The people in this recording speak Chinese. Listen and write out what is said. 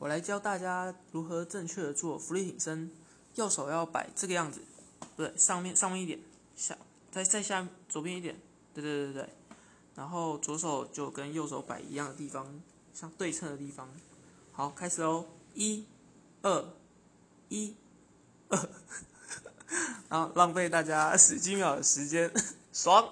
我来教大家如何正确的做浮力挺身。右手要摆这个样子，不对，上面上面一点，下再再下左边一点，对对对对。然后左手就跟右手摆一样的地方，像对称的地方。好，开始喽，一、二、一、二，然后浪费大家十几秒的时间，爽。